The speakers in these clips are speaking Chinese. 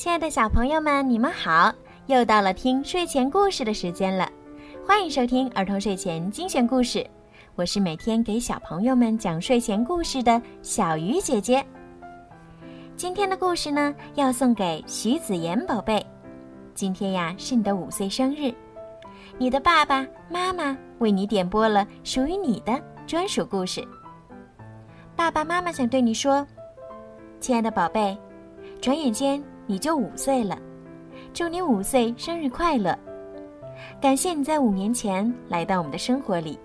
亲爱的小朋友们，你们好！又到了听睡前故事的时间了，欢迎收听儿童睡前精选故事。我是每天给小朋友们讲睡前故事的小鱼姐姐。今天的故事呢，要送给徐子言宝贝。今天呀，是你的五岁生日，你的爸爸妈妈为你点播了属于你的专属故事。爸爸妈妈想对你说，亲爱的宝贝，转眼间。你就五岁了，祝你五岁生日快乐！感谢你在五年前来到我们的生活里，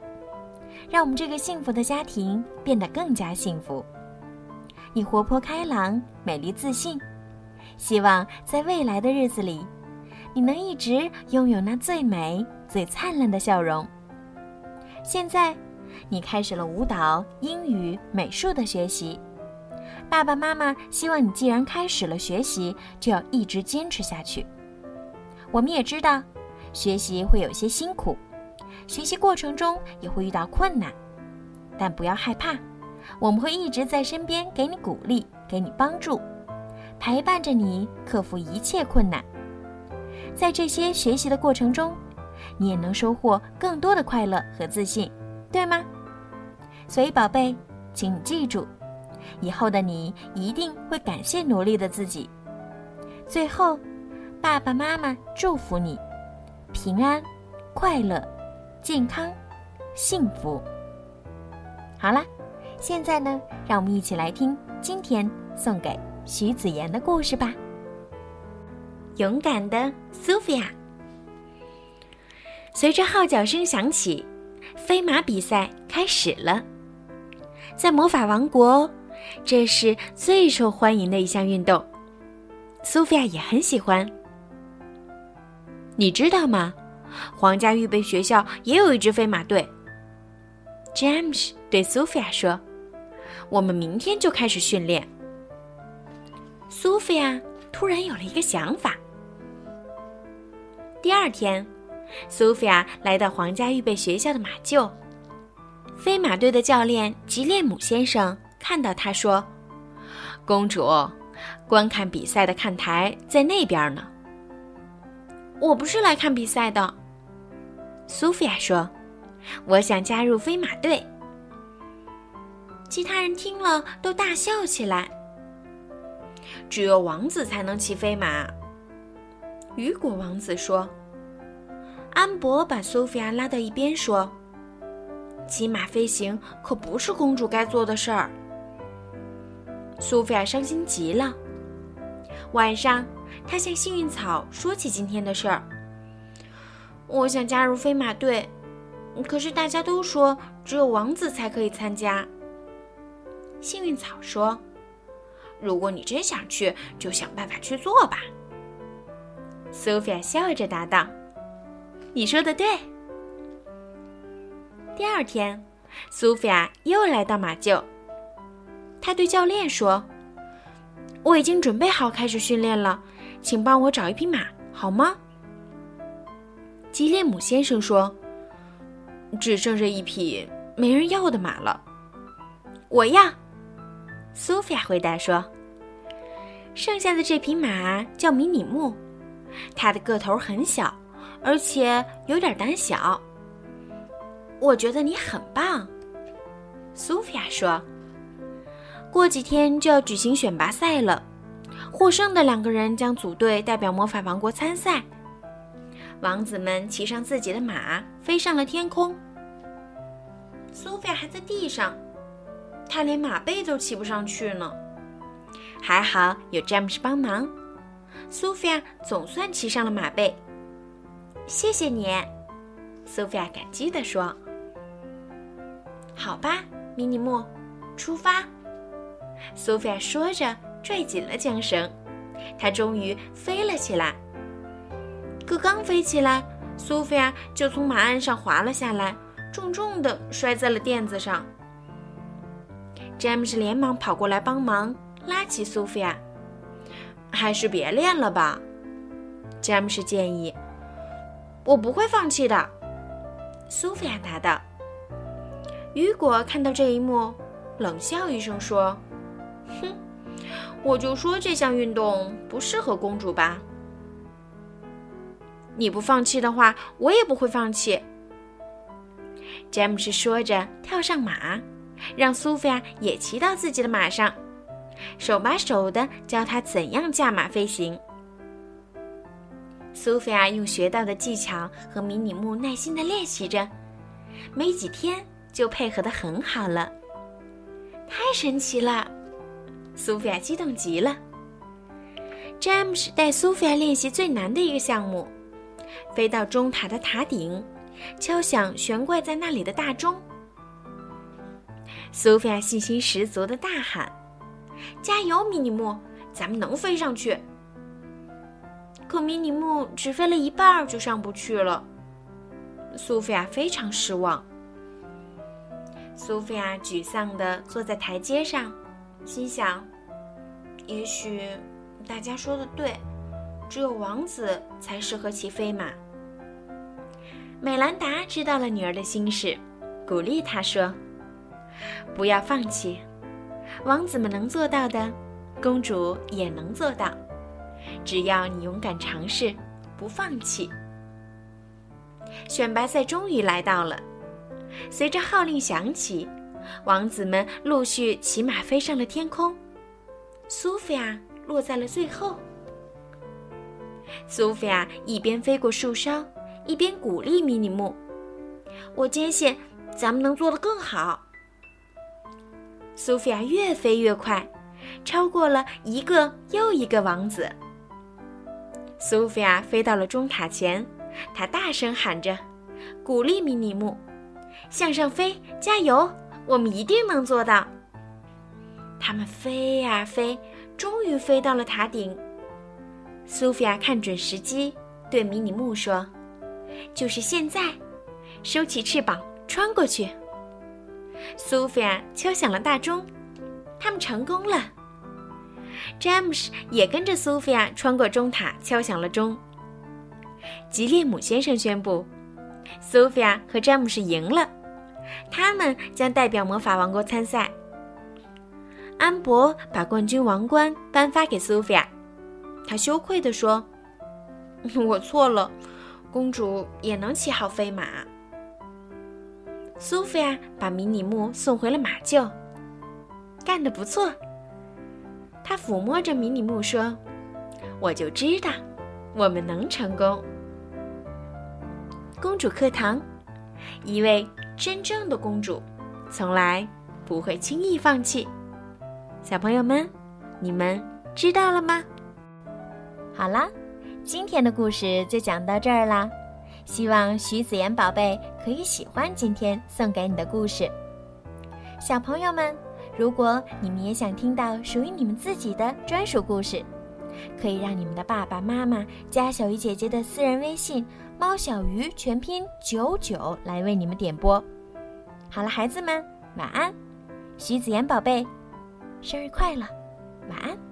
让我们这个幸福的家庭变得更加幸福。你活泼开朗、美丽自信，希望在未来的日子里，你能一直拥有那最美、最灿烂的笑容。现在，你开始了舞蹈、英语、美术的学习。爸爸妈妈希望你既然开始了学习，就要一直坚持下去。我们也知道，学习会有些辛苦，学习过程中也会遇到困难，但不要害怕，我们会一直在身边给你鼓励，给你帮助，陪伴着你克服一切困难。在这些学习的过程中，你也能收获更多的快乐和自信，对吗？所以，宝贝，请你记住。以后的你一定会感谢努力的自己。最后，爸爸妈妈祝福你平安、快乐、健康、幸福。好啦，现在呢，让我们一起来听今天送给徐子言的故事吧。勇敢的苏菲亚。随着号角声响起，飞马比赛开始了。在魔法王国。这是最受欢迎的一项运动，苏菲亚也很喜欢。你知道吗？皇家预备学校也有一支飞马队。詹姆斯对苏菲亚说：“我们明天就开始训练。”苏菲亚突然有了一个想法。第二天，苏菲亚来到皇家预备学校的马厩，飞马队的教练吉列姆先生。看到他说：“公主，观看比赛的看台在那边呢。”我不是来看比赛的，苏菲亚说：“我想加入飞马队。”其他人听了都大笑起来。只有王子才能骑飞马，雨果王子说。安博把苏菲亚拉到一边说：“骑马飞行可不是公主该做的事儿。”苏菲亚伤心极了。晚上，她向幸运草说起今天的事儿。我想加入飞马队，可是大家都说只有王子才可以参加。幸运草说：“如果你真想去，就想办法去做吧。”苏菲亚笑着答道：“你说的对。”第二天，苏菲亚又来到马厩。他对教练说：“我已经准备好开始训练了，请帮我找一匹马，好吗？”吉列姆先生说：“只剩下一匹没人要的马了。”我要。苏菲亚回答说：“剩下的这匹马叫迷你木，它的个头很小，而且有点胆小。”我觉得你很棒，苏菲亚说。过几天就要举行选拔赛了，获胜的两个人将组队代表魔法王国参赛。王子们骑上自己的马，飞上了天空。苏菲亚还在地上，她连马背都骑不上去呢。还好有詹姆斯帮忙，苏菲亚总算骑上了马背。谢谢你，苏菲亚感激地说。好吧，迷你木，出发。苏菲亚说着，拽紧了缰绳，她终于飞了起来。可刚飞起来，苏菲亚就从马鞍上滑了下来，重重的摔在了垫子上。詹姆斯连忙跑过来帮忙，拉起苏菲亚。还是别练了吧，詹姆斯建议。我不会放弃的，苏菲亚答道。雨果看到这一幕，冷笑一声说。哼，我就说这项运动不适合公主吧。你不放弃的话，我也不会放弃。詹姆斯说着，跳上马，让苏菲亚也骑到自己的马上，手把手的教她怎样驾马飞行。苏菲亚用学到的技巧和迷你木耐心的练习着，没几天就配合的很好了。太神奇了！苏菲亚激动极了。詹姆斯带苏菲亚练习最难的一个项目。飞到钟塔的塔顶，敲响悬挂在那里的大钟。苏菲亚信心十足的大喊：“加油，米尼木，咱们能飞上去！”可米尼木只飞了一半就上不去了。苏菲亚非常失望。苏菲亚沮丧地坐在台阶上，心想：“也许大家说的对。”只有王子才适合骑飞马。美兰达知道了女儿的心事，鼓励她说：“不要放弃，王子们能做到的，公主也能做到。只要你勇敢尝试，不放弃。”选拔赛终于来到了，随着号令响起，王子们陆续骑马飞上了天空，苏菲亚落在了最后。苏菲亚一边飞过树梢，一边鼓励米尼木：“我坚信咱们能做得更好。”苏菲亚越飞越快，超过了一个又一个王子。苏菲亚飞到了钟塔前，她大声喊着，鼓励米尼木：“向上飞，加油！我们一定能做到。”他们飞呀飞，终于飞到了塔顶。苏菲亚看准时机，对迷你木说：“就是现在，收起翅膀，穿过去。”苏菲亚敲响了大钟，他们成功了。詹姆斯也跟着苏菲亚穿过钟塔，敲响了钟。吉列姆先生宣布，苏菲亚和詹姆斯赢了，他们将代表魔法王国参赛。安博把冠军王冠颁发给苏菲亚。他羞愧地说：“ 我错了，公主也能骑好飞马。”苏菲亚把迷你木送回了马厩，干得不错。她抚摸着迷你木说：“我就知道，我们能成功。”公主课堂，一位真正的公主，从来不会轻易放弃。小朋友们，你们知道了吗？好啦，今天的故事就讲到这儿啦。希望徐子言宝贝可以喜欢今天送给你的故事。小朋友们，如果你们也想听到属于你们自己的专属故事，可以让你们的爸爸妈妈加小鱼姐姐的私人微信“猫小鱼”全拼九九来为你们点播。好了，孩子们，晚安。徐子言宝贝，生日快乐，晚安。